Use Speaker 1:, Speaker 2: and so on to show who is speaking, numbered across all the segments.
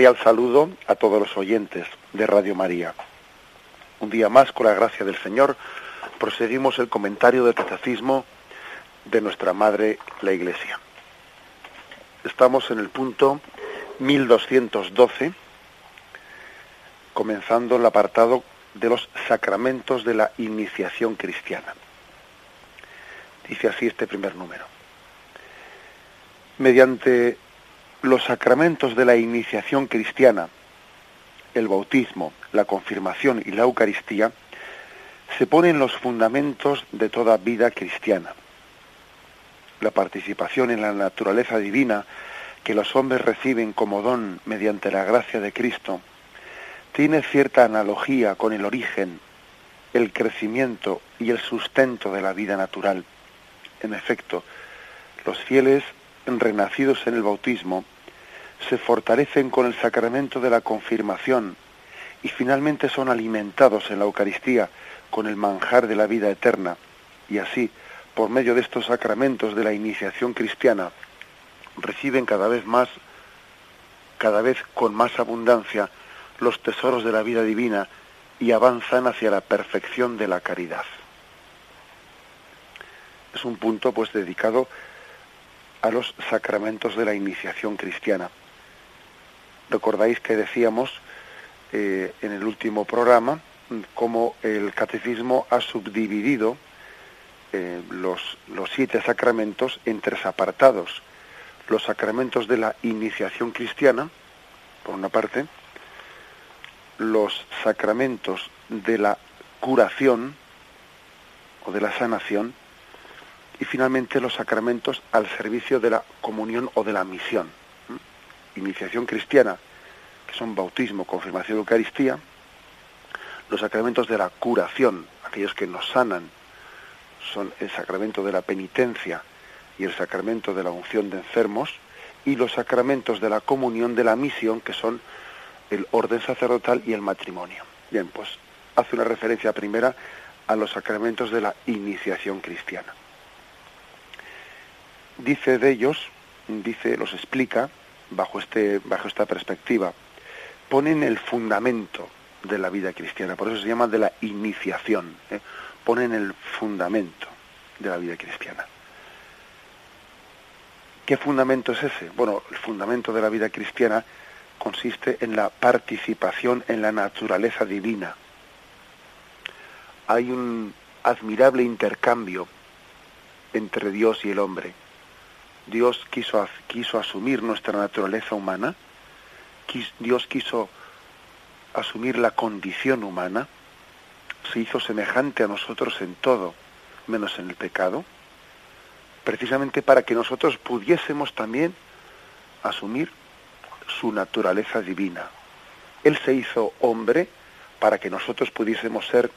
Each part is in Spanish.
Speaker 1: Cordial saludo a todos los oyentes de Radio María. Un día más, con la gracia del Señor, proseguimos el comentario del catecismo de nuestra Madre, la Iglesia. Estamos en el punto 1212, comenzando el apartado de los sacramentos de la iniciación cristiana. Dice así este primer número. Mediante los sacramentos de la iniciación cristiana, el bautismo, la confirmación y la Eucaristía, se ponen los fundamentos de toda vida cristiana. La participación en la naturaleza divina que los hombres reciben como don mediante la gracia de Cristo tiene cierta analogía con el origen, el crecimiento y el sustento de la vida natural. En efecto, los fieles renacidos en el bautismo se fortalecen con el sacramento de la confirmación y finalmente son alimentados en la Eucaristía con el manjar de la vida eterna y así, por medio de estos sacramentos de la iniciación cristiana, reciben cada vez más, cada vez con más abundancia, los tesoros de la vida divina y avanzan hacia la perfección de la caridad. Es un punto pues dedicado a los sacramentos de la iniciación cristiana. Recordáis que decíamos eh, en el último programa cómo el catecismo ha subdividido eh, los, los siete sacramentos en tres apartados. Los sacramentos de la iniciación cristiana, por una parte, los sacramentos de la curación o de la sanación, y finalmente los sacramentos al servicio de la comunión o de la misión. Iniciación cristiana, que son bautismo, confirmación, Eucaristía, los sacramentos de la curación, aquellos que nos sanan, son el sacramento de la penitencia y el sacramento de la unción de enfermos, y los sacramentos de la comunión de la misión, que son el orden sacerdotal y el matrimonio. Bien, pues hace una referencia primera a los sacramentos de la iniciación cristiana dice de ellos, dice, los explica bajo este, bajo esta perspectiva, ponen el fundamento de la vida cristiana, por eso se llama de la iniciación, ¿eh? ponen el fundamento de la vida cristiana. ¿Qué fundamento es ese? Bueno, el fundamento de la vida cristiana consiste en la participación en la naturaleza divina. Hay un admirable intercambio entre Dios y el hombre. Dios quiso, quiso asumir nuestra naturaleza humana, Dios quiso asumir la condición humana, se hizo semejante a nosotros en todo, menos en el pecado, precisamente para que nosotros pudiésemos también asumir su naturaleza divina. Él se hizo hombre para que nosotros pudiésemos ser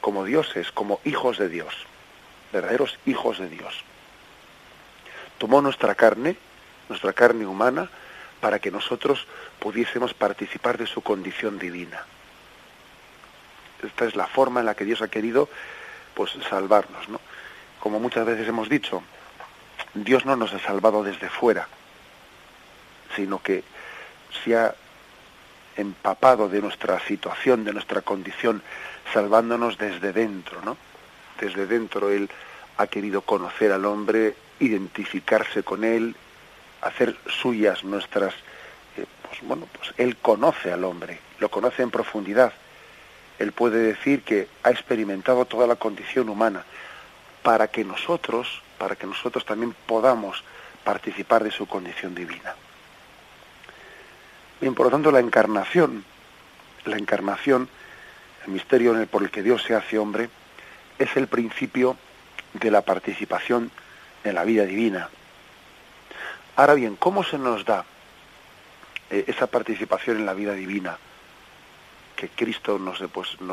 Speaker 1: como dioses, como hijos de Dios, verdaderos hijos de Dios tomó nuestra carne, nuestra carne humana, para que nosotros pudiésemos participar de su condición divina. Esta es la forma en la que Dios ha querido pues salvarnos, ¿no? Como muchas veces hemos dicho, Dios no nos ha salvado desde fuera, sino que se ha empapado de nuestra situación, de nuestra condición, salvándonos desde dentro, ¿no? Desde dentro Él ha querido conocer al hombre identificarse con él, hacer suyas nuestras, eh, pues bueno, pues él conoce al hombre, lo conoce en profundidad. Él puede decir que ha experimentado toda la condición humana para que nosotros, para que nosotros también podamos participar de su condición divina. Bien, por lo tanto, la encarnación, la encarnación, el misterio en el, por el que Dios se hace hombre, es el principio de la participación la vida divina. Ahora bien, ¿cómo se nos da eh, esa participación en la vida divina que Cristo nos,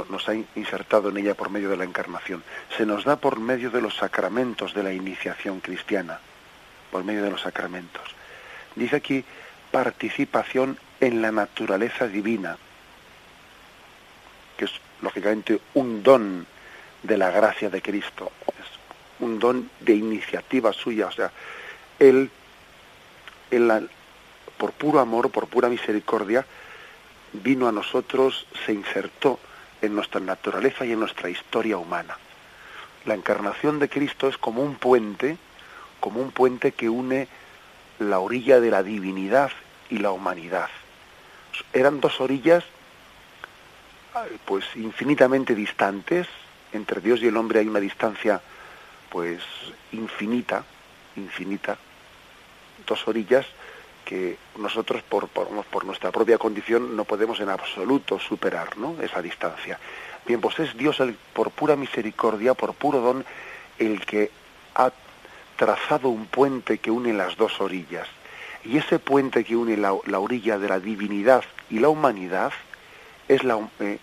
Speaker 1: nos ha insertado en ella por medio de la encarnación? Se nos da por medio de los sacramentos de la iniciación cristiana, por medio de los sacramentos. Dice aquí participación en la naturaleza divina, que es lógicamente un don de la gracia de Cristo, un don de iniciativa suya, o sea, Él, por puro amor, por pura misericordia, vino a nosotros, se insertó en nuestra naturaleza y en nuestra historia humana. La encarnación de Cristo es como un puente, como un puente que une la orilla de la divinidad y la humanidad. Eran dos orillas pues infinitamente distantes, entre Dios y el hombre hay una distancia pues infinita, infinita, dos orillas que nosotros por, por, nuestra propia condición no podemos en absoluto superar ¿no? esa distancia. Bien, pues es Dios el, por pura misericordia, por puro don, el que ha trazado un puente que une las dos orillas. Y ese puente que une la, orilla de la divinidad y la humanidad es la, eh,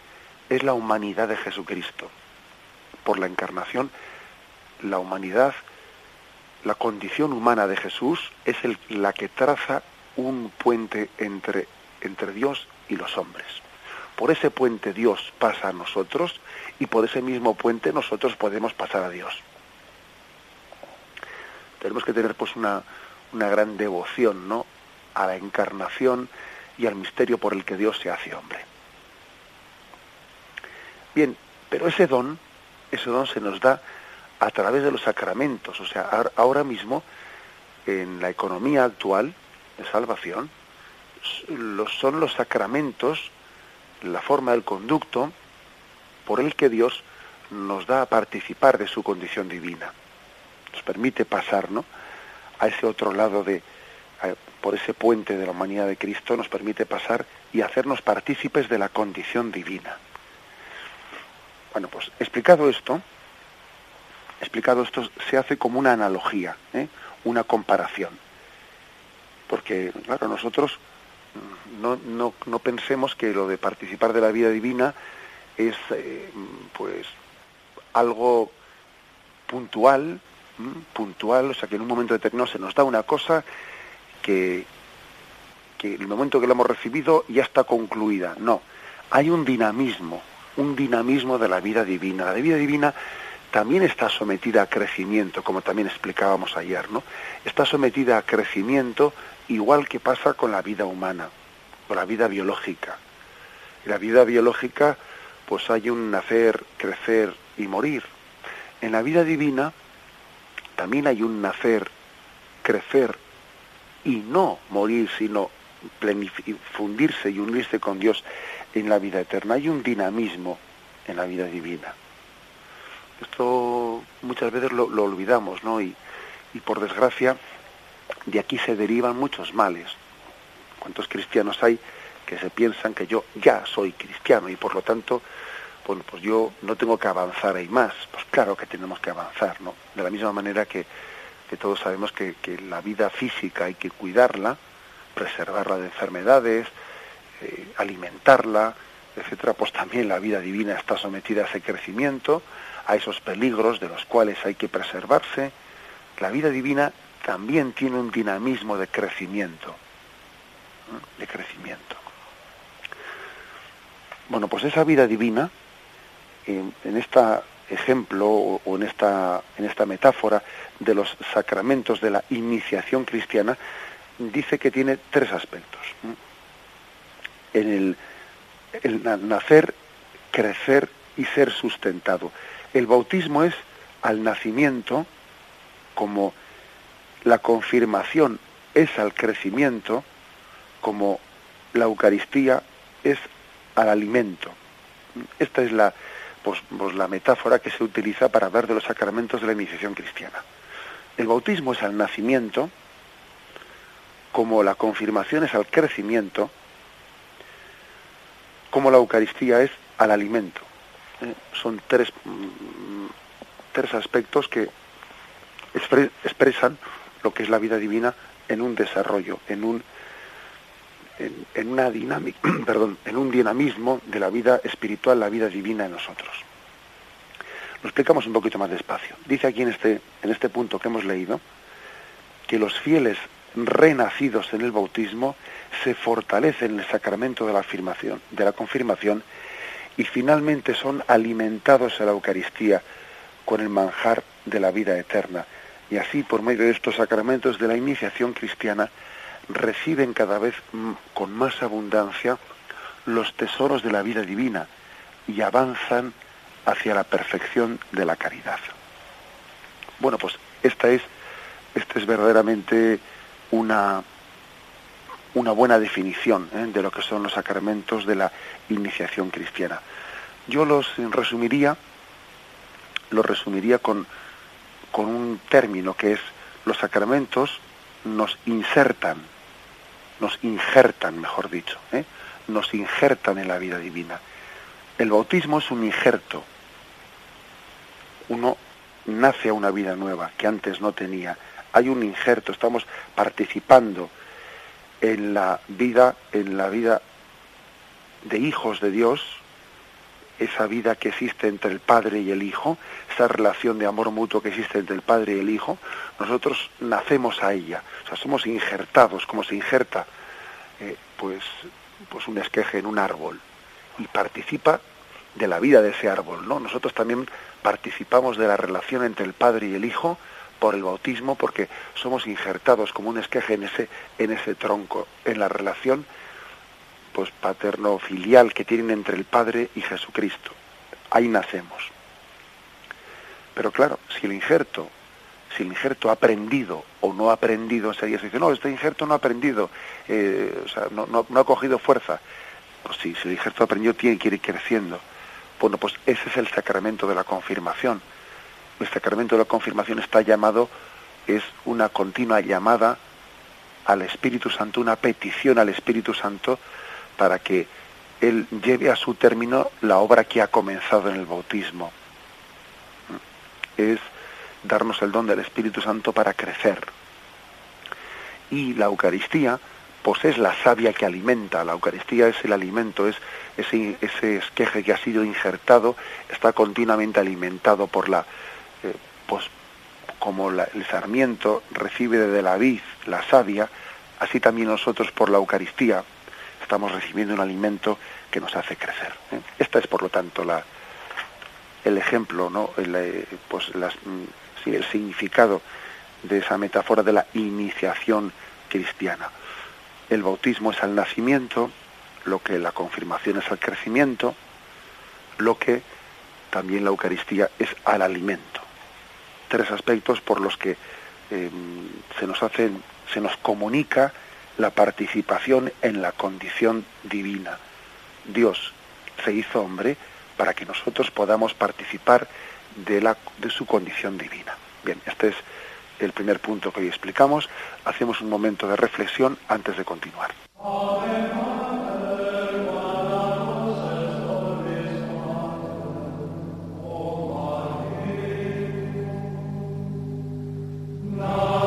Speaker 1: es la humanidad de Jesucristo. Por la encarnación, la humanidad, la condición humana de Jesús es la que traza un puente entre, entre Dios y los hombres. Por ese puente Dios pasa a nosotros y por ese mismo puente nosotros podemos pasar a Dios. Tenemos que tener pues una, una gran devoción ¿no? a la encarnación y al misterio por el que Dios se hace hombre. Bien, pero ese don, ese don se nos da a través de los sacramentos, o sea, ahora mismo en la economía actual de salvación son los sacramentos, la forma del conducto por el que Dios nos da a participar de su condición divina. Nos permite pasar, ¿no? a ese otro lado de, por ese puente de la humanidad de Cristo, nos permite pasar y hacernos partícipes de la condición divina. Bueno, pues explicado esto, explicado esto, se hace como una analogía, ¿eh? una comparación. Porque, claro, nosotros no, no, no, pensemos que lo de participar de la vida divina es, eh, pues, algo puntual, puntual, o sea que en un momento determinado se nos da una cosa que, que el momento que lo hemos recibido ya está concluida. No, hay un dinamismo, un dinamismo de la vida divina. La vida divina también está sometida a crecimiento, como también explicábamos ayer, ¿no? Está sometida a crecimiento igual que pasa con la vida humana, con la vida biológica. En la vida biológica, pues hay un nacer, crecer y morir. En la vida divina también hay un nacer, crecer y no morir, sino fundirse y unirse con Dios en la vida eterna. Hay un dinamismo en la vida divina. Esto muchas veces lo, olvidamos, ¿no? Y, por desgracia, de aquí se derivan muchos males. ¿Cuántos cristianos hay que se piensan que yo ya soy cristiano y por lo tanto bueno, pues yo no tengo que avanzar ahí más. Pues claro que tenemos que avanzar, ¿no? De la misma manera que, todos sabemos que, que, la vida física hay que cuidarla, preservarla de enfermedades, eh, alimentarla, etcétera, pues también la vida divina está sometida a ese crecimiento, a esos peligros de los cuales hay que preservarse. La vida divina también tiene un dinamismo de crecimiento, de crecimiento. Bueno, pues esa vida divina en, este ejemplo o, en, esta, en esta metáfora de los sacramentos de la iniciación cristiana, dice que tiene tres aspectos. En el, el nacer, crecer y ser sustentado. El bautismo es al nacimiento, como la confirmación es al crecimiento, como la Eucaristía es al alimento. Esta es la, pues, pues, la metáfora que se utiliza para hablar de los sacramentos de la iniciación cristiana. El bautismo es al nacimiento, como la confirmación es al crecimiento, cómo la Eucaristía es al alimento. Son tres, mm, tres aspectos que expresan lo que es la vida divina en un desarrollo, en un en, una dinámica, perdón, en un dinamismo de la vida espiritual, la vida divina en nosotros. Lo explicamos un poquito más despacio. Dice aquí en este, en este punto que hemos leído que los fieles renacidos en el bautismo se fortalecen en el sacramento de la afirmación, de la confirmación y finalmente son alimentados en la Eucaristía con el manjar de la vida eterna. Y así, por medio de estos sacramentos de la iniciación cristiana, reciben cada vez con más abundancia los tesoros de la vida divina y avanzan hacia la perfección de la caridad. Bueno, pues esta es, esta es verdaderamente una, una buena definición ¿eh? de lo que son los sacramentos de la iniciación cristiana. Yo los resumiría, los resumiría con, con un término que es los sacramentos nos insertan, nos injertan, mejor dicho, ¿eh? nos injertan en la vida divina. El bautismo es un injerto. Uno nace a una vida nueva que antes no tenía. Hay un injerto, estamos participando en la vida, en la vida de hijos de Dios, esa vida que existe entre el Padre y el Hijo, esa relación de amor mutuo que existe entre el Padre y el Hijo, nosotros nacemos a ella, o sea, somos injertados, como se injerta eh, pues, pues un esqueje en un árbol y participa de la vida de ese árbol, ¿no? Nosotros también participamos de la relación entre el Padre y el Hijo por el bautismo, porque somos injertados como un esqueje en ese, en ese tronco, en la relación pues paterno-filial que tienen entre el Padre y Jesucristo. Ahí nacemos. Pero claro, si el injerto, si el injerto ha aprendido o no ha aprendido, sería se dice, no, este injerto no ha aprendido, eh, o sea, no, no, ha cogido fuerza. Pues sí, si el injerto ha aprendido, tiene que ir creciendo. Bueno, pues ese es el sacramento de la confirmación. El sacramento de la confirmación está llamado, es una continua llamada al Espíritu Santo, una petición al Espíritu Santo para que Él lleve a su término la obra que ha comenzado en el bautismo. Es darnos el don del Espíritu Santo para crecer. Y la Eucaristía, pues es la savia que alimenta. La Eucaristía es el alimento, es ese, ese esqueje que ha sido injertado, está continuamente alimentado por la, pues como el sarmiento recibe de la vid la savia, así también nosotros por la Eucaristía estamos recibiendo un alimento que nos hace crecer. ¿eh? Esta es, por lo tanto, la, el ejemplo, ¿no? el, eh, pues mm, el significado de esa metáfora de la iniciación cristiana. El bautismo es al nacimiento, lo que la confirmación es al crecimiento, lo que también la Eucaristía es al alimento. Tres aspectos por los que em, se nos hacen, se nos comunica la participación en la condición divina. Dios se hizo hombre para que nosotros podamos participar de, la, de su condición divina. Bien, este es el primer punto que hoy explicamos. Hacemos un momento de reflexión antes de continuar. No.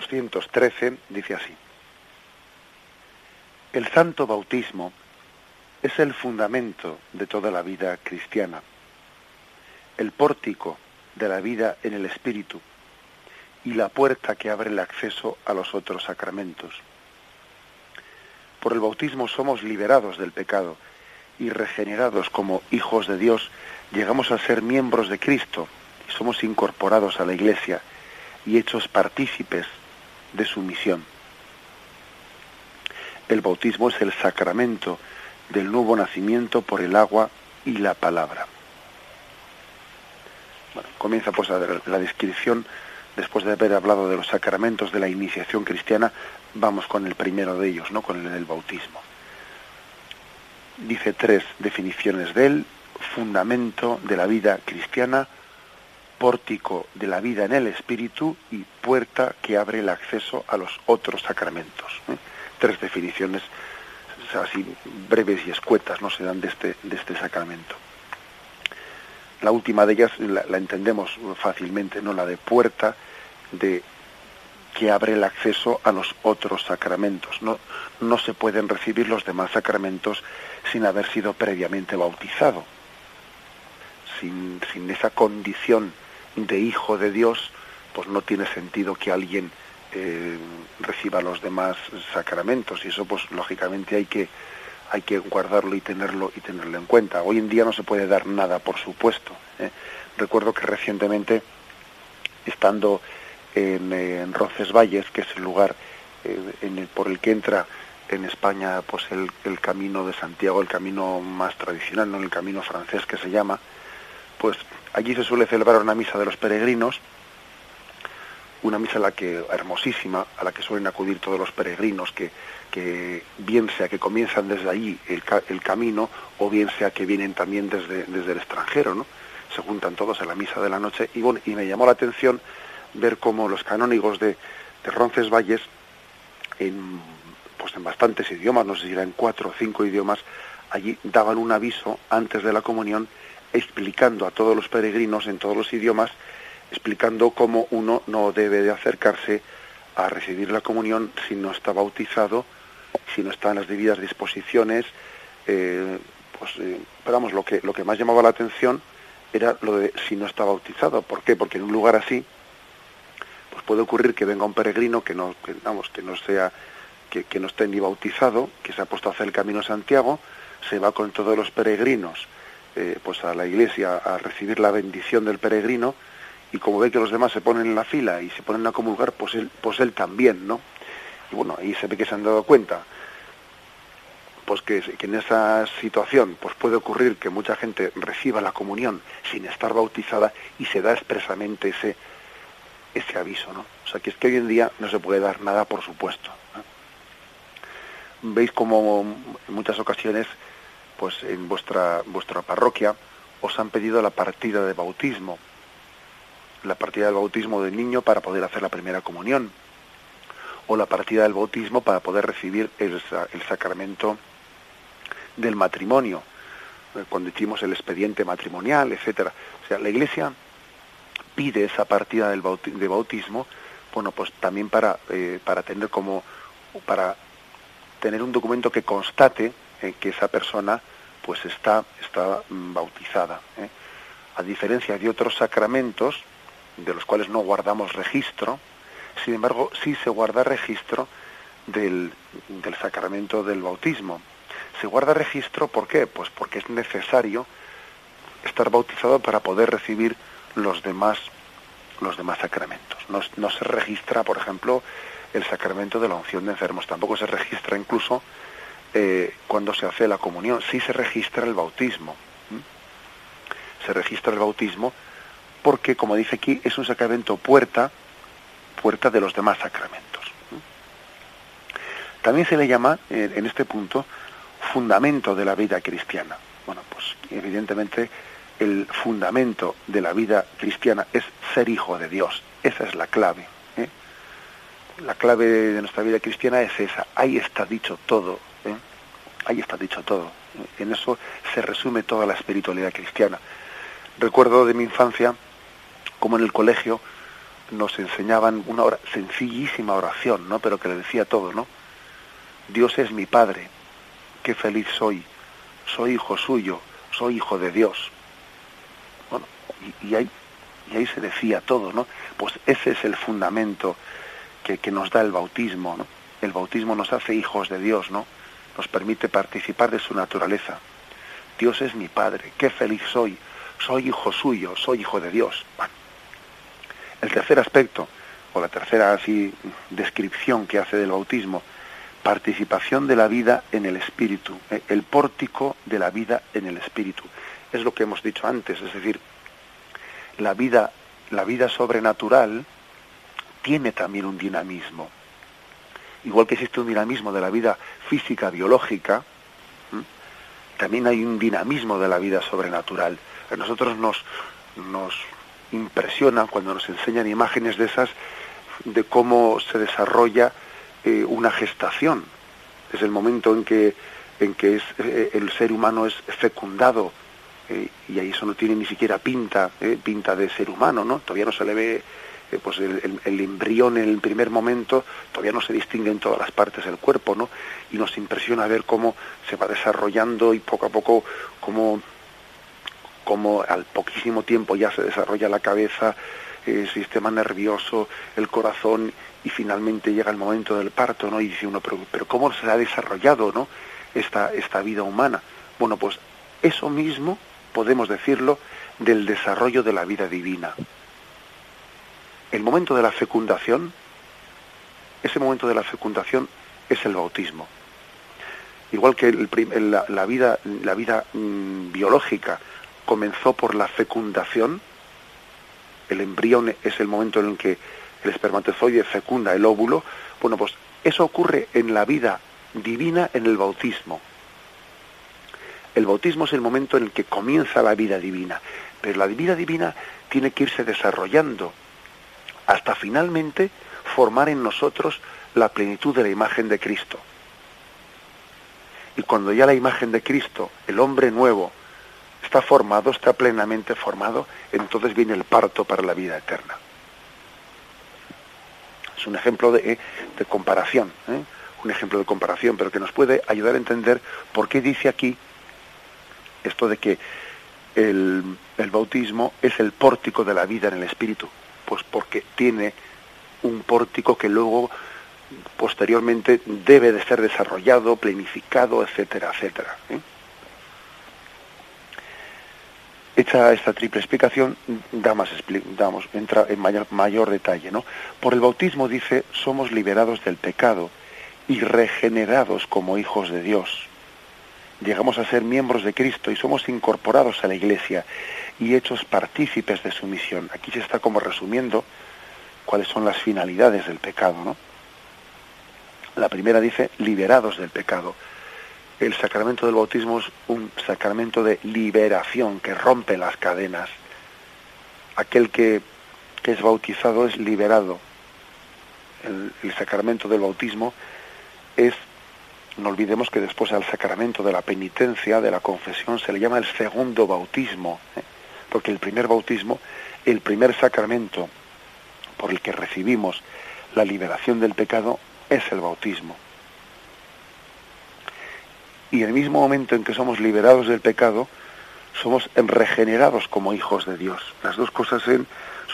Speaker 1: 1213 dice así. El santo bautismo es el fundamento de toda la vida cristiana, el pórtico de la vida en el Espíritu y la puerta que abre el acceso a los otros sacramentos. Por el bautismo somos liberados del pecado y regenerados como hijos de Dios, llegamos a ser miembros de Cristo y somos incorporados a la Iglesia y hechos partícipes de su misión. El bautismo es el sacramento del nuevo nacimiento por el agua y la palabra. Bueno, comienza pues la descripción, después de haber hablado de los sacramentos de la iniciación cristiana, vamos con el primero de ellos, ¿no? con el del bautismo. Dice tres definiciones de él, fundamento de la vida cristiana, pórtico de la vida en el espíritu y puerta que abre el acceso a los otros sacramentos. ¿eh? Tres definiciones así breves y escuetas no se dan de este, de este sacramento. La última de ellas la, entendemos fácilmente, no la de puerta de que abre el acceso a los otros sacramentos. No, no se pueden recibir los demás sacramentos sin haber sido previamente bautizado. Sin, sin esa condición de hijo de Dios, pues no tiene sentido que alguien eh, reciba los demás sacramentos y eso pues lógicamente hay que hay que guardarlo y tenerlo y tenerlo en cuenta. Hoy en día no se puede dar nada, por supuesto. ¿eh? Recuerdo que recientemente, estando en, en Roncesvalles, que es el lugar eh, por el que entra en España pues el, el, camino de Santiago, el camino más tradicional, no el camino francés que se llama, pues allí se suele celebrar una misa de los peregrinos una misa la que hermosísima, a la que suelen acudir todos los peregrinos, que, que bien sea que comienzan desde allí el, el, camino, o bien sea que vienen también desde, desde el extranjero, ¿no? Se juntan todos en la misa de la noche, y bueno, y me llamó la atención ver cómo los canónigos de, de Roncesvalles, en, pues en bastantes idiomas, no sé si eran cuatro o cinco idiomas, allí daban un aviso antes de la comunión explicando a todos los peregrinos en todos los idiomas explicando cómo uno no debe de acercarse a recibir la comunión si no está bautizado, si no está en las debidas disposiciones. Eh, pues, eh, lo que, lo que más llamaba la atención era lo de si no está bautizado. ¿Por qué? Porque en un lugar así, pues puede ocurrir que venga un peregrino que no, que, vamos, que no sea, que, que no esté ni bautizado, que se ha puesto a hacer el camino a Santiago, se va con todos los peregrinos, eh, pues a la iglesia a recibir la bendición del peregrino, y como ve que los demás se ponen en la fila y se ponen a comulgar, pues él, pues él también, ¿no? Y bueno, ahí se ve que se han dado cuenta, pues que, que, en esa situación pues puede ocurrir que mucha gente reciba la comunión sin estar bautizada y se da expresamente ese, ese aviso, ¿no? O sea, que es que hoy en día no se puede dar nada, por supuesto. Veis como en muchas ocasiones, pues en vuestra, vuestra parroquia os han pedido la partida de bautismo, la partida del bautismo del niño para poder hacer la primera comunión, o la partida del bautismo para poder recibir el, sacramento del matrimonio, eh, cuando hicimos el expediente matrimonial, etcétera. O sea, la Iglesia pide esa partida del de bautismo, bueno, pues también para, eh, para tener como, para tener un documento que constate eh, que esa persona pues está, está mm, bautizada. A diferencia de otros sacramentos, de los cuales no guardamos registro, sin embargo sí se guarda registro del, del sacramento del bautismo. Se guarda registro, ¿por qué? Pues porque es necesario estar bautizado para poder recibir los demás, los demás sacramentos. No, no se registra, por ejemplo, el sacramento de la unción de enfermos, tampoco se registra incluso eh, cuando se hace la comunión, sí se registra el bautismo. Se registra el bautismo porque, como dice aquí, es un sacramento puerta, puerta de los demás sacramentos. También se le llama, en este punto, fundamento de la vida cristiana. Bueno, pues evidentemente el fundamento de la vida cristiana es ser hijo de Dios. Esa es la clave. ¿eh? La clave de nuestra vida cristiana es esa. Ahí está dicho todo. Ahí está dicho todo. En eso se resume toda la espiritualidad cristiana. Recuerdo de mi infancia como en el colegio nos enseñaban una sencillísima oración, ¿no? Pero que le decía todo, ¿no? Dios es mi Padre, qué feliz soy, soy hijo suyo, soy hijo de Dios. Bueno, y, ahí, y ahí se decía todo, ¿no? Pues ese es el fundamento que, que nos da el bautismo, ¿no? El bautismo nos hace hijos de Dios, ¿no? Nos permite participar de su naturaleza. Dios es mi Padre, qué feliz soy, soy hijo suyo, soy hijo de Dios. El tercer aspecto, o la tercera así descripción que hace del bautismo, participación de la vida en el espíritu, eh, el pórtico de la vida en el espíritu. Es lo que hemos dicho antes, es decir, la vida, la vida sobrenatural tiene también un dinamismo. Igual que existe un dinamismo de la vida física, biológica, también hay un dinamismo de la vida sobrenatural. A nosotros nos, nos impresiona cuando nos enseñan imágenes de esas, de cómo se desarrolla eh, una gestación. Es el momento en que, en que es, eh, el ser humano es fecundado eh, y ahí eso no tiene ni siquiera pinta, pinta de ser humano, ¿no? Todavía no se le ve pues el, embrión en el primer momento todavía no se distingue en todas las partes del cuerpo, ¿no? Y nos impresiona ver cómo se va desarrollando y poco a poco cómo, cómo al poquísimo tiempo ya se desarrolla la cabeza, el sistema nervioso, el corazón y finalmente llega el momento del parto, ¿no? Y dice uno, pero, pero ¿cómo se ha desarrollado, ¿no? Esta, esta vida humana. Bueno, pues eso mismo podemos decirlo del desarrollo de la vida divina. El momento de la fecundación, ese momento de la fecundación es el bautismo. Igual que la, vida, mm, biológica comenzó por la fecundación, el embrión es el momento en el que el espermatozoide fecunda el óvulo, bueno, pues eso ocurre en la vida divina en el bautismo. El bautismo es el momento en el que comienza la vida divina, pero la vida divina tiene que irse desarrollando hasta finalmente formar en nosotros la plenitud de la imagen de Cristo. Y cuando ya la imagen de Cristo, el hombre nuevo, está formado, está plenamente formado, entonces viene el parto para la vida eterna un ejemplo de, comparación, ¿eh? un ejemplo de comparación, pero que nos puede ayudar a entender por qué dice aquí esto de que el bautismo es el pórtico de la vida en el Espíritu. Pues porque tiene un pórtico que luego posteriormente debe de ser desarrollado, planificado, etcétera, etcétera. ¿eh? Hecha esta triple explicación, da más, damos, entra en mayor, mayor detalle. ¿no? Por el bautismo dice, somos liberados del pecado y regenerados como hijos de Dios. Llegamos a ser miembros de Cristo y somos incorporados a la Iglesia y hechos partícipes de su misión. Aquí se está como resumiendo cuáles son las finalidades del pecado. ¿no? La primera dice, liberados del pecado el sacramento del bautismo es un sacramento de liberación que rompe las cadenas. Aquel que, es bautizado es liberado. El, sacramento del bautismo es, no olvidemos que después al sacramento de la penitencia, de la confesión, se le llama el segundo bautismo, ¿eh? Porque el primer bautismo, el primer sacramento por el que recibimos la liberación del pecado es el bautismo y el mismo momento en que somos liberados del pecado, somos regenerados como hijos de Dios. Las dos cosas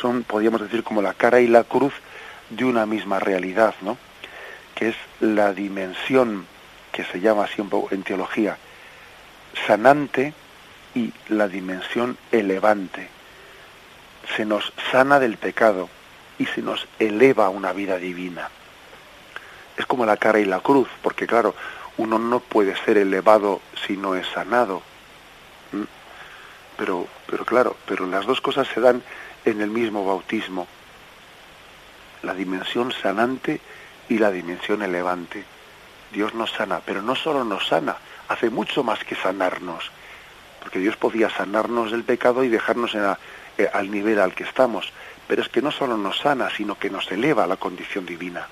Speaker 1: son, podríamos decir, como la cara y la cruz de una misma realidad, ¿no? Que es la dimensión que se llama siempre en teología sanante y la dimensión elevante. Se nos sana del pecado y se nos eleva a una vida divina. Es como la cara y la cruz, porque claro, uno no puede ser elevado si no es sanado. ¿Mm? Pero, pero claro, pero las dos cosas se dan en el mismo bautismo. La dimensión sanante y la dimensión elevante. Dios nos sana, pero no solo nos sana, hace mucho más que sanarnos. Porque Dios podía sanarnos del pecado y dejarnos eh, al nivel al que estamos. Pero es que no solo nos sana, sino que nos eleva a la condición divina,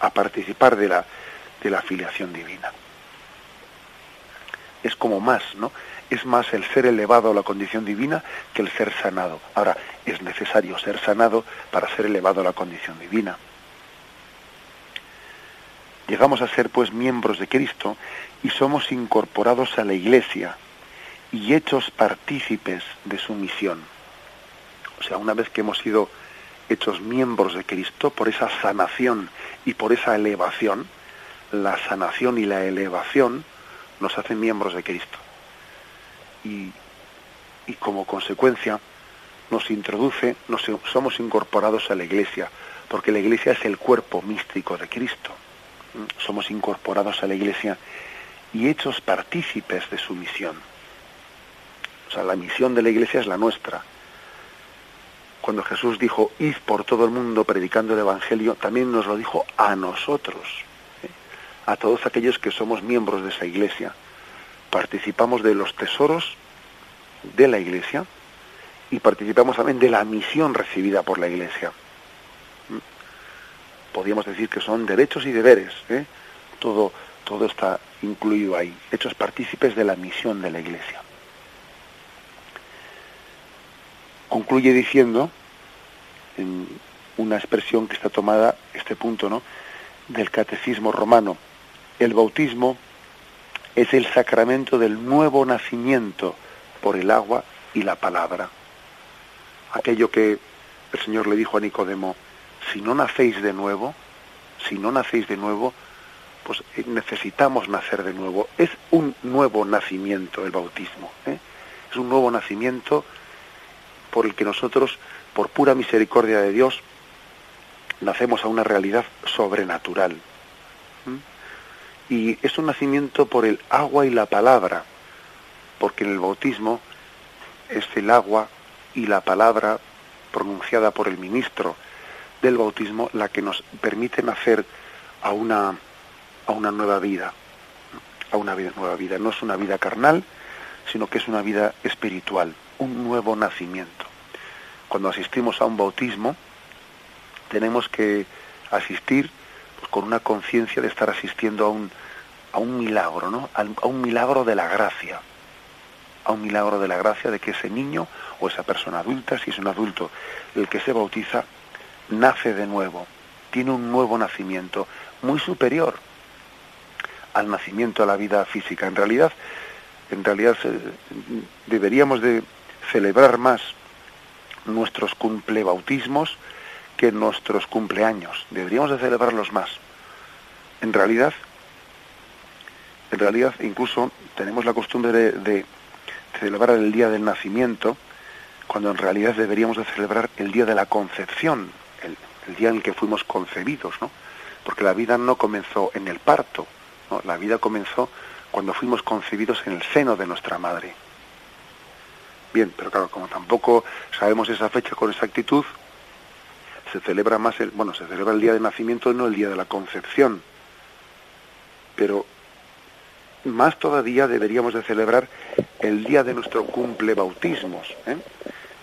Speaker 1: a participar de la, de la filiación divina. es como más, ¿no? Es más el ser elevado a la condición divina que el ser sanado. Ahora, es necesario ser sanado para ser elevado a la condición divina. Llegamos a ser pues miembros de Cristo y somos incorporados a la Iglesia y hechos partícipes de su misión. O sea, una vez que hemos sido hechos miembros de Cristo por esa sanación y por esa elevación, la sanación y la elevación nos hacen miembros de Cristo. Y, y como consecuencia nos introduce, nos, somos incorporados a la Iglesia, porque la Iglesia es el cuerpo místico de Cristo. Somos incorporados a la Iglesia y hechos partícipes de su misión. O sea, la misión de la Iglesia es la nuestra. Cuando Jesús dijo, id por todo el mundo predicando el Evangelio, también nos lo dijo a nosotros, ¿eh? a todos aquellos que somos miembros de esa Iglesia. Participamos de los tesoros de la Iglesia y participamos también de la misión recibida por la Iglesia. ¿Mm? Podríamos decir que son derechos y deberes, ¿eh? todo, todo está incluido ahí, hechos partícipes de la misión de la Iglesia. Concluye diciendo, en una expresión que está tomada, este punto, ¿no? del catecismo romano, el bautismo es el sacramento del nuevo nacimiento por el agua y la palabra. Aquello que el Señor le dijo a Nicodemo, si no nacéis de nuevo, si no nacéis de nuevo, pues eh, necesitamos nacer de nuevo. Es un nuevo nacimiento el bautismo. ¿eh? Es un nuevo nacimiento por el que nosotros, por pura misericordia de Dios, nacemos a una realidad sobrenatural. Y es un nacimiento por el agua y la palabra, porque en el bautismo es el agua y la palabra pronunciada por el ministro del bautismo la que nos permite nacer a una, a una nueva vida, a una nueva vida. No es una vida carnal, sino que es una vida espiritual, un nuevo nacimiento. Cuando asistimos a un bautismo, tenemos que asistir pues, con una conciencia de estar asistiendo a un, a un milagro, ¿no? a un milagro de la gracia, a un milagro de la gracia de que ese niño o esa persona adulta, si es un adulto el que se bautiza, nace de nuevo, tiene un nuevo nacimiento muy superior al nacimiento a la vida física. En realidad, en realidad deberíamos de celebrar más nuestros cumplebautismos que nuestros cumpleaños. Deberíamos de celebrarlos más. En realidad, en realidad incluso tenemos la costumbre de celebrar el día del nacimiento, cuando en realidad deberíamos de celebrar el día de la concepción, el, día en el que fuimos concebidos, ¿no? Porque la vida no comenzó en el parto, la vida comenzó cuando fuimos concebidos en el seno de nuestra madre. Bien, pero claro, como tampoco sabemos esa fecha con exactitud, se celebra más el, bueno, se celebra el día de nacimiento, no el día de la concepción. Pero más todavía deberíamos de celebrar el día de nuestro cumple bautismos, ¿eh?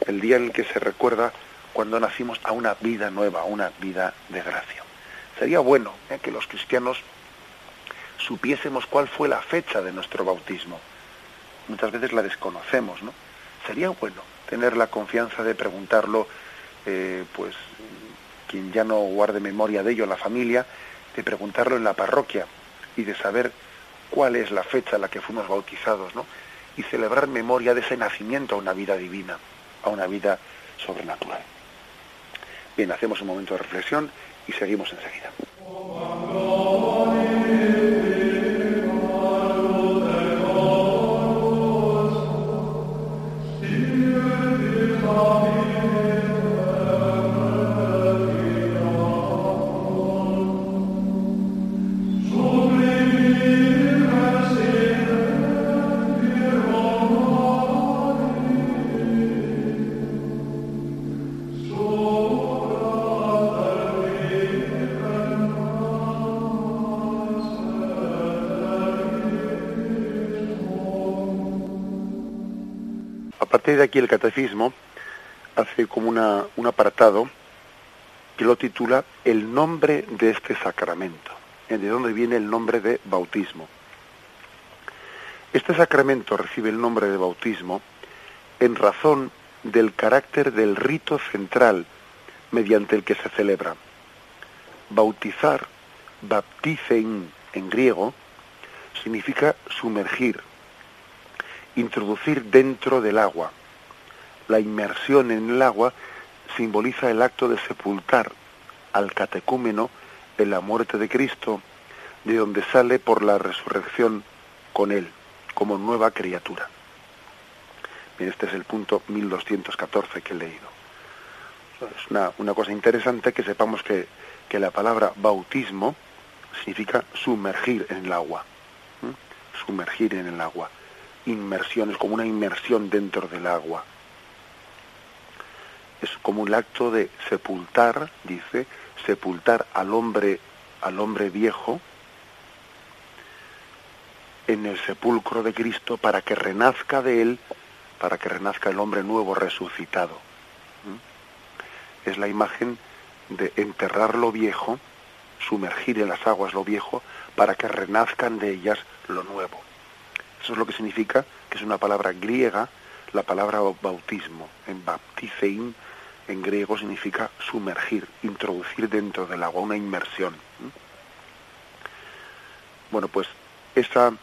Speaker 1: el día en el que se recuerda cuando nacimos a una vida nueva, a una vida de gracia. Sería bueno ¿eh? que los cristianos supiésemos cuál fue la fecha de nuestro bautismo. Muchas veces la desconocemos, ¿no? Sería bueno tener la confianza de preguntarlo, eh, pues quien ya no guarde memoria de ello, la familia, de preguntarlo en la parroquia y de saber cuál es la fecha en la que fuimos bautizados, ¿no? Y celebrar memoria de ese nacimiento a una vida divina, a una vida sobrenatural. Bien, hacemos un momento de reflexión y seguimos enseguida. De aquí el catecismo hace como una, un apartado que lo titula El nombre de este sacramento, ¿eh? de dónde viene el nombre de bautismo. Este sacramento recibe el nombre de bautismo en razón del carácter del rito central mediante el que se celebra. Bautizar, baptizein en griego, significa sumergir, introducir dentro del agua. La inmersión en el agua simboliza el acto de sepultar al catecúmeno en la muerte de Cristo, de donde sale por la resurrección con él, como nueva criatura. Bien, este es el punto 1214 que he leído. Es una, cosa interesante que sepamos que, que, la palabra bautismo significa sumergir en el agua. Sumergir en el agua. Inmersión, es como una inmersión dentro del agua. Es como un acto de sepultar, dice, sepultar al hombre, al hombre viejo en el sepulcro de Cristo para que renazca de él, para que renazca el hombre nuevo resucitado. ¿Mm? Es la imagen de enterrar lo viejo, sumergir en las aguas lo viejo, para que renazcan de ellas lo nuevo. Eso es lo que significa, que es una palabra griega, la palabra bautismo, en baptizein, en griego significa sumergir, introducir dentro del agua, una inmersión. Bueno, pues esa,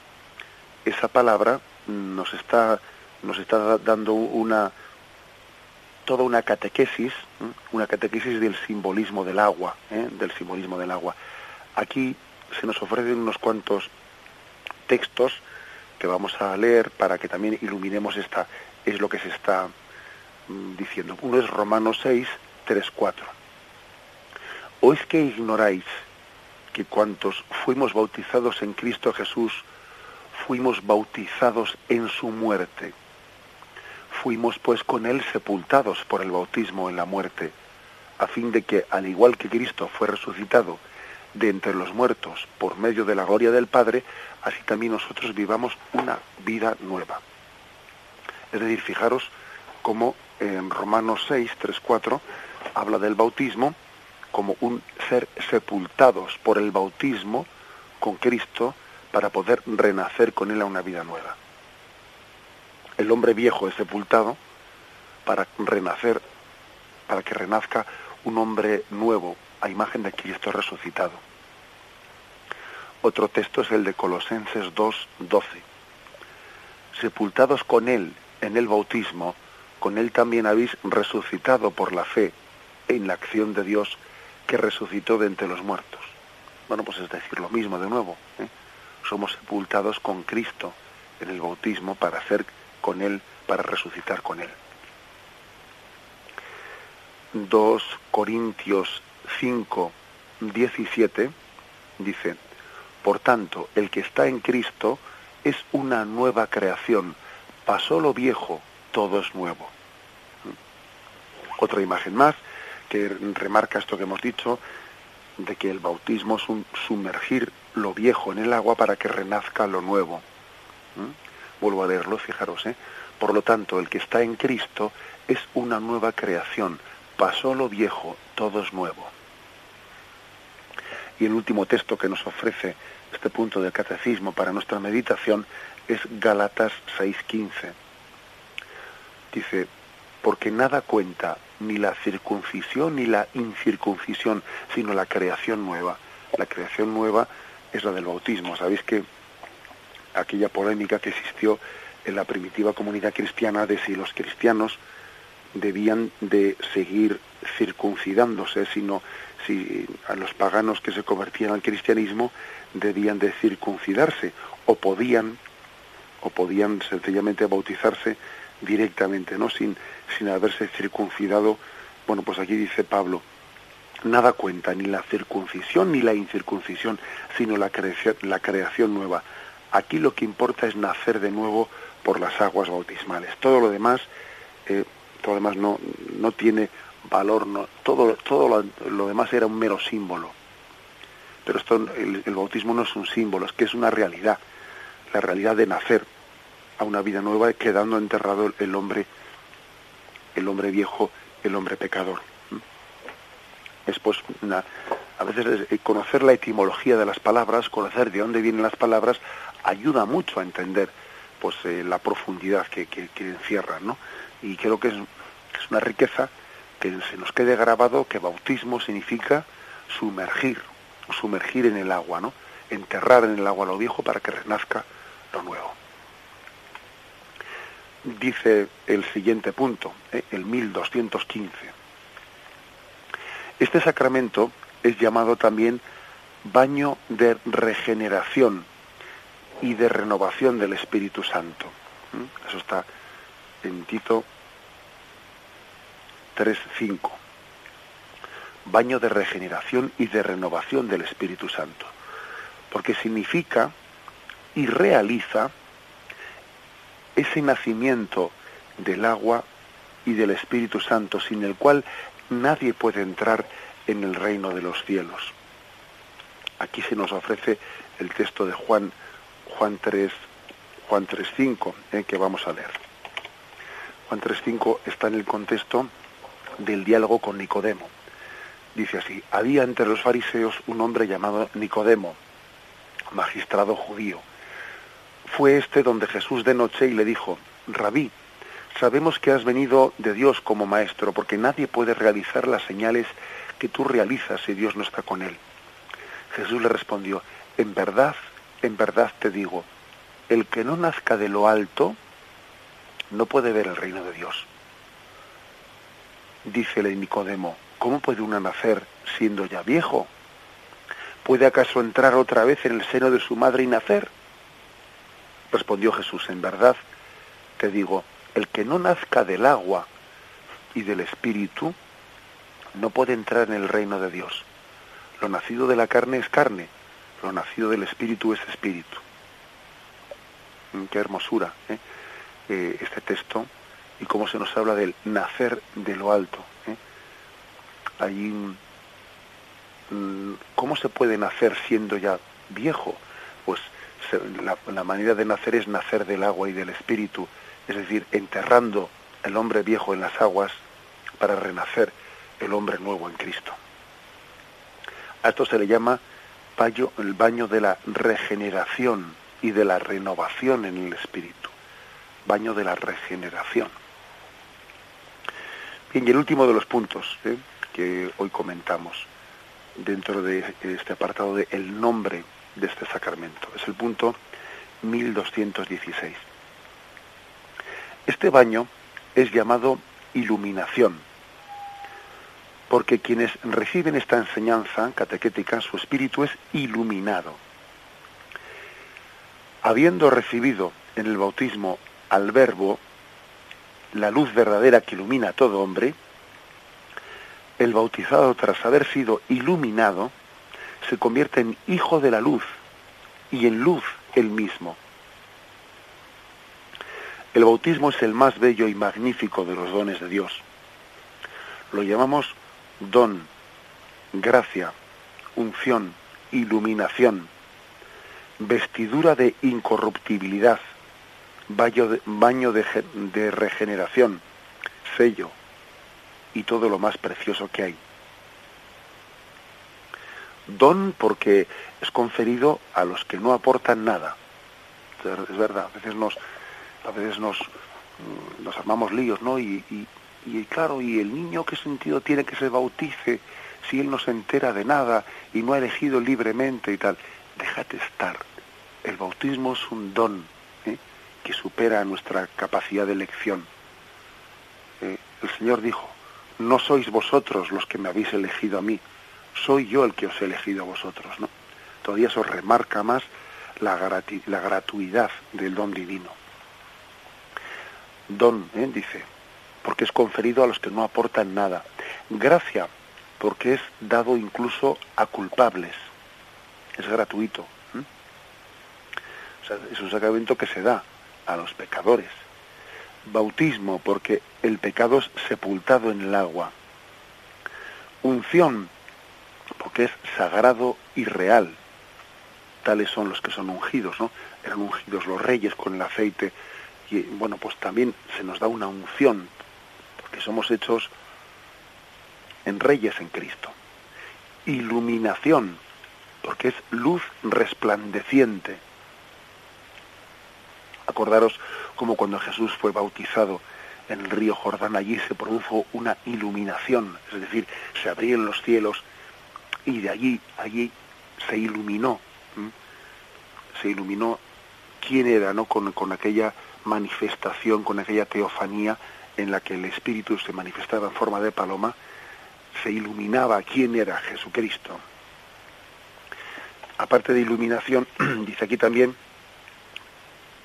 Speaker 1: esa palabra nos está, nos está dando una toda una catequesis, una catequesis del simbolismo del agua, ¿eh? del simbolismo del agua. Aquí se nos ofrecen unos cuantos textos que vamos a leer para que también iluminemos esta es lo que se está diciendo. Uno es Romanos 6, 3, 4. ¿O es que ignoráis que cuantos fuimos bautizados en Cristo Jesús, fuimos bautizados en su muerte? Fuimos pues con él sepultados por el bautismo en la muerte, a fin de que, al igual que Cristo fue resucitado de entre los muertos por medio de la gloria del Padre, así también nosotros vivamos una vida nueva. Es decir, fijaros cómo en Romanos 6, 3, 4, habla del bautismo como un ser sepultados por el bautismo con Cristo para poder renacer con Él a una vida nueva. El hombre viejo es sepultado para renacer, para que renazca un hombre nuevo a imagen de Cristo resucitado. Otro texto es el de Colosenses 2, 12. Sepultados con Él en el bautismo, con él también habéis resucitado por la fe en la acción de Dios que resucitó de entre los muertos. Bueno, pues es decir, lo mismo de nuevo. ¿eh? Somos sepultados con Cristo en el bautismo para hacer con Él, para resucitar con Él. 2 Corintios 5, 17 dice, Por tanto, el que está en Cristo es una nueva creación, pasó lo viejo, todo es nuevo. Otra imagen más que remarca esto que hemos dicho, de que el bautismo es un sumergir lo viejo en el agua para que renazca lo nuevo. ¿Mm? Vuelvo a leerlo, fijaros. ¿eh? Por lo tanto, el que está en Cristo es una nueva creación. Pasó lo viejo, todo es nuevo. Y el último texto que nos ofrece este punto del catecismo para nuestra meditación es Gálatas 6:15 Dice, porque nada cuenta ni la circuncisión ni la incircuncisión, sino la creación nueva. La creación nueva es la del bautismo. Sabéis que aquella polémica que existió en la primitiva comunidad cristiana de si los cristianos debían de seguir circuncidándose, sino si a los paganos que se convertían al cristianismo debían de circuncidarse o podían o podían sencillamente bautizarse directamente, ¿no? Sin, sin haberse circuncidado. Bueno, pues aquí dice Pablo, nada cuenta, ni la circuncisión ni la incircuncisión, sino la creación, la creación nueva. Aquí lo que importa es nacer de nuevo por las aguas bautismales. Todo lo demás, eh, todo lo demás no, no tiene valor, todo, todo lo, lo, demás era un mero símbolo. Pero esto, el, el bautismo no es un símbolo, es que es una realidad, la realidad de nacer a una vida nueva quedando enterrado el hombre el hombre viejo el hombre pecador es pues a veces conocer la etimología de las palabras conocer de dónde vienen las palabras ayuda mucho a entender pues eh, la profundidad que, que, encierran, ¿no? Y creo que es, es una riqueza que se nos quede grabado que bautismo significa sumergir, sumergir en el agua, ¿no? Enterrar en el agua lo viejo para que renazca lo nuevo. Dice el siguiente punto, ¿eh? el 1215. Este sacramento es llamado también baño de regeneración y de renovación del Espíritu Santo. ¿Mm? Eso está en Tito 3.5. Baño de regeneración y de renovación del Espíritu Santo. Porque significa y realiza ese nacimiento del agua y del Espíritu Santo sin el cual nadie puede entrar en el reino de los cielos. Aquí se nos ofrece el texto de Juan, Juan 3, Juan 3.5, eh, que vamos a leer. Juan 3.5 está en el contexto del diálogo con Nicodemo. Dice así, había entre los fariseos un hombre llamado Nicodemo, magistrado judío. Fue este donde Jesús de noche y le dijo, Rabí, sabemos que has venido de Dios como maestro, porque nadie puede realizar las señales que tú realizas si Dios no está con él. Jesús le respondió, en verdad, en verdad te digo, el que no nazca de lo alto no puede ver el reino de Dios. Dícele Nicodemo, ¿cómo puede uno nacer siendo ya viejo? ¿Puede acaso entrar otra vez en el seno de su madre y nacer? Respondió Jesús, en verdad te digo, el que no nazca del agua y del espíritu no puede entrar en el reino de Dios. Lo nacido de la carne es carne, lo nacido del espíritu es espíritu. Mm, qué hermosura ¿eh? Eh, este texto y cómo se nos habla del nacer de lo alto. ¿eh? Mm, ¿Cómo se puede nacer siendo ya viejo? Pues la, manera de nacer es nacer del agua y del espíritu, es decir, enterrando el hombre viejo en las aguas para renacer el hombre nuevo en Cristo. A esto se le llama el baño de la regeneración y de la renovación en el espíritu. Baño de la regeneración. Bien, y el último de los puntos ¿eh? que hoy comentamos dentro de este apartado de el nombre de este sacramento es el punto 1216. Este baño es llamado iluminación porque quienes reciben esta enseñanza catequética, su espíritu es iluminado. Habiendo recibido en el bautismo al Verbo, la luz verdadera que ilumina a todo hombre, el bautizado tras haber sido iluminado, se convierte en hijo de la luz y en luz el mismo. El bautismo es el más bello y magnífico de los dones de Dios. Lo llamamos don, gracia, unción, iluminación, vestidura de incorruptibilidad, baño de, regeneración, sello y todo lo más precioso que hay. Don porque es conferido a los que no aportan nada. Es verdad, a veces nos, a veces nos, nos armamos líos, ¿no? y, y claro, ¿y el niño qué sentido tiene que se bautice si él no se entera de nada y no ha elegido libremente y tal? Déjate estar. El bautismo es un don ¿eh? que supera nuestra capacidad de elección. Eh, el Señor dijo, no sois vosotros los que me habéis elegido a mí, soy yo el que os he elegido a vosotros. ¿no? Todavía eso remarca más la, gratuidad del don divino. Don, ¿eh? dice, porque es conferido a los que no aportan nada. Gracia, porque es dado incluso a culpables. Es gratuito. es un sacramento que se da a los pecadores. Bautismo, porque el pecado es sepultado en el agua. Unción, porque es sagrado y real. Tales son los que son ungidos, ¿no? Eran ungidos los reyes con el aceite. Y bueno, pues también se nos da una unción que somos hechos en reyes en Cristo. Iluminación, porque es luz resplandeciente. Acordaros como cuando Jesús fue bautizado en el río Jordán, allí se produjo una iluminación, es decir, se abrieron los cielos y de allí, allí se iluminó, se iluminó quién era, ¿no? Con, con aquella manifestación, con aquella teofanía en la que el Espíritu se manifestaba en forma de paloma, se iluminaba quién era Jesucristo. Aparte de iluminación, dice aquí también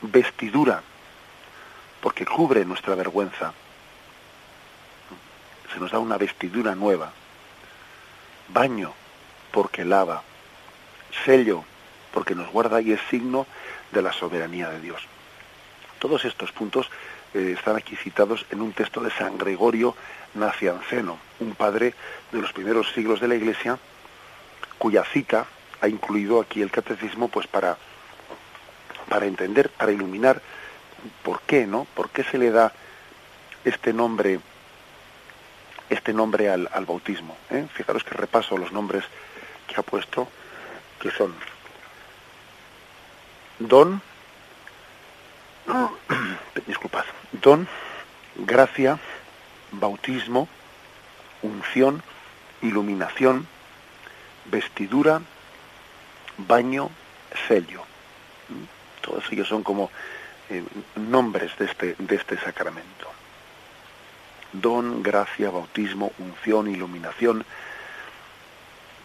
Speaker 1: vestidura, porque cubre nuestra vergüenza. Se nos da una vestidura nueva. Baño, porque lava. Sello, porque nos guarda y es signo de la soberanía de Dios. Todos estos puntos eh, están aquí citados en un texto de San Gregorio Nacianceno, un padre de los primeros siglos de la Iglesia, cuya cita ha incluido aquí el catecismo pues para, para entender, para iluminar por qué, ¿no? ¿Por qué se le da este nombre este nombre al, bautismo? Eh? Fijaros que repaso los nombres que ha puesto, que son don, disculpad, don, gracia, bautismo, unción, iluminación, vestidura, baño, sello. Todos ellos son como eh, nombres de este, de este sacramento. Don, gracia, bautismo, unción, iluminación,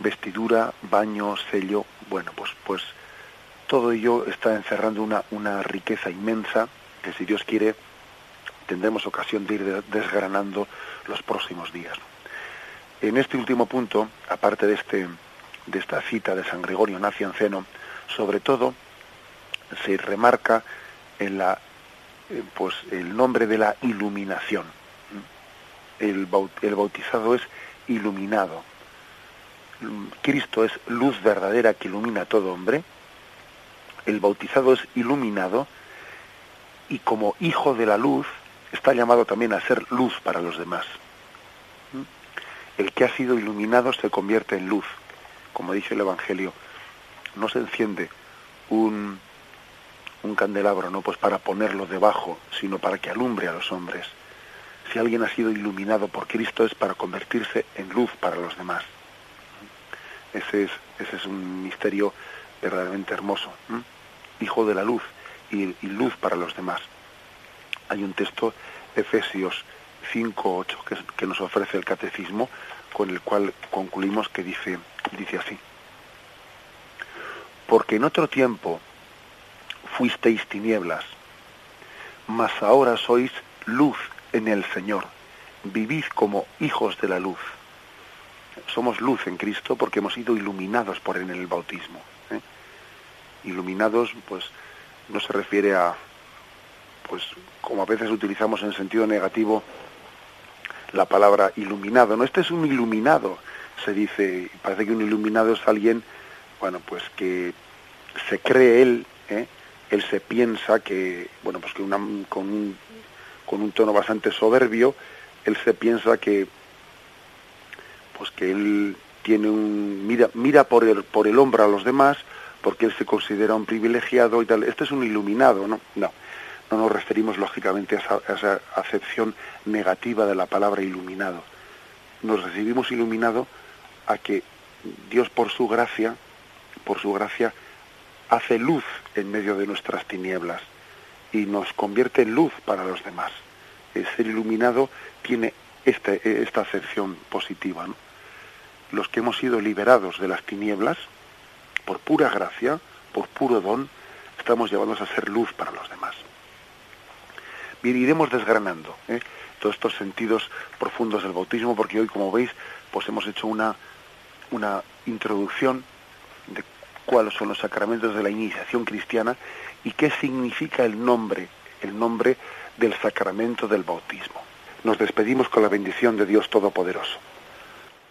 Speaker 1: vestidura, baño, sello. Bueno, pues, pues todo ello está encerrando una, una riqueza inmensa que si Dios quiere tendremos ocasión de ir desgranando los próximos días. En este último punto, aparte de, este, de esta cita de San Gregorio Nacianceno, sobre todo se remarca en la, eh, pues, el nombre de la iluminación. El, el bautizado es iluminado. Cristo es luz verdadera que ilumina a todo hombre el bautizado es iluminado y como hijo de la luz está llamado también a ser luz para los demás. ¿Mm? El que ha sido iluminado se convierte en luz. Como dice el Evangelio, no se enciende un, un candelabro no pues para ponerlo debajo, sino para que alumbre a los hombres. Si alguien ha sido iluminado por Cristo es para convertirse en luz para los demás. Ese es, ese es un misterio verdaderamente hermoso hijo de la luz y, luz para los demás. Hay un texto, Efesios 5.8, que, que nos ofrece el catecismo, con el cual concluimos que dice, dice así. Porque en otro tiempo fuisteis tinieblas, mas ahora sois luz en el Señor. Vivid como hijos de la luz. Somos luz en Cristo porque hemos sido iluminados por él en el bautismo iluminados, pues no se refiere a, pues como a veces utilizamos en sentido negativo la palabra iluminado. No, este es un iluminado, se dice, parece que un iluminado es alguien, bueno, pues que se cree él, ¿eh? él se piensa que, bueno, pues que una, con, un, con un tono bastante soberbio, él se piensa que, pues que él tiene un, mira, mira por el, por el hombro a los demás, porque él se considera un privilegiado y tal. Este es un iluminado, ¿no? No, no nos referimos lógicamente a esa, acepción negativa de la palabra iluminado. Nos recibimos iluminado a que Dios por su gracia, por su gracia, hace luz en medio de nuestras tinieblas y nos convierte en luz para los demás. El ser iluminado tiene este, esta acepción positiva. Los que hemos sido liberados de las tinieblas, por pura gracia, por puro don, estamos llevados a ser luz para los demás. Bien, iremos desgranando ¿eh? todos estos sentidos profundos del bautismo, porque hoy, como veis, pues hemos hecho una, una introducción de cuáles son los sacramentos de la iniciación cristiana y qué significa el nombre, el nombre del sacramento del bautismo. Nos despedimos con la bendición de Dios Todopoderoso.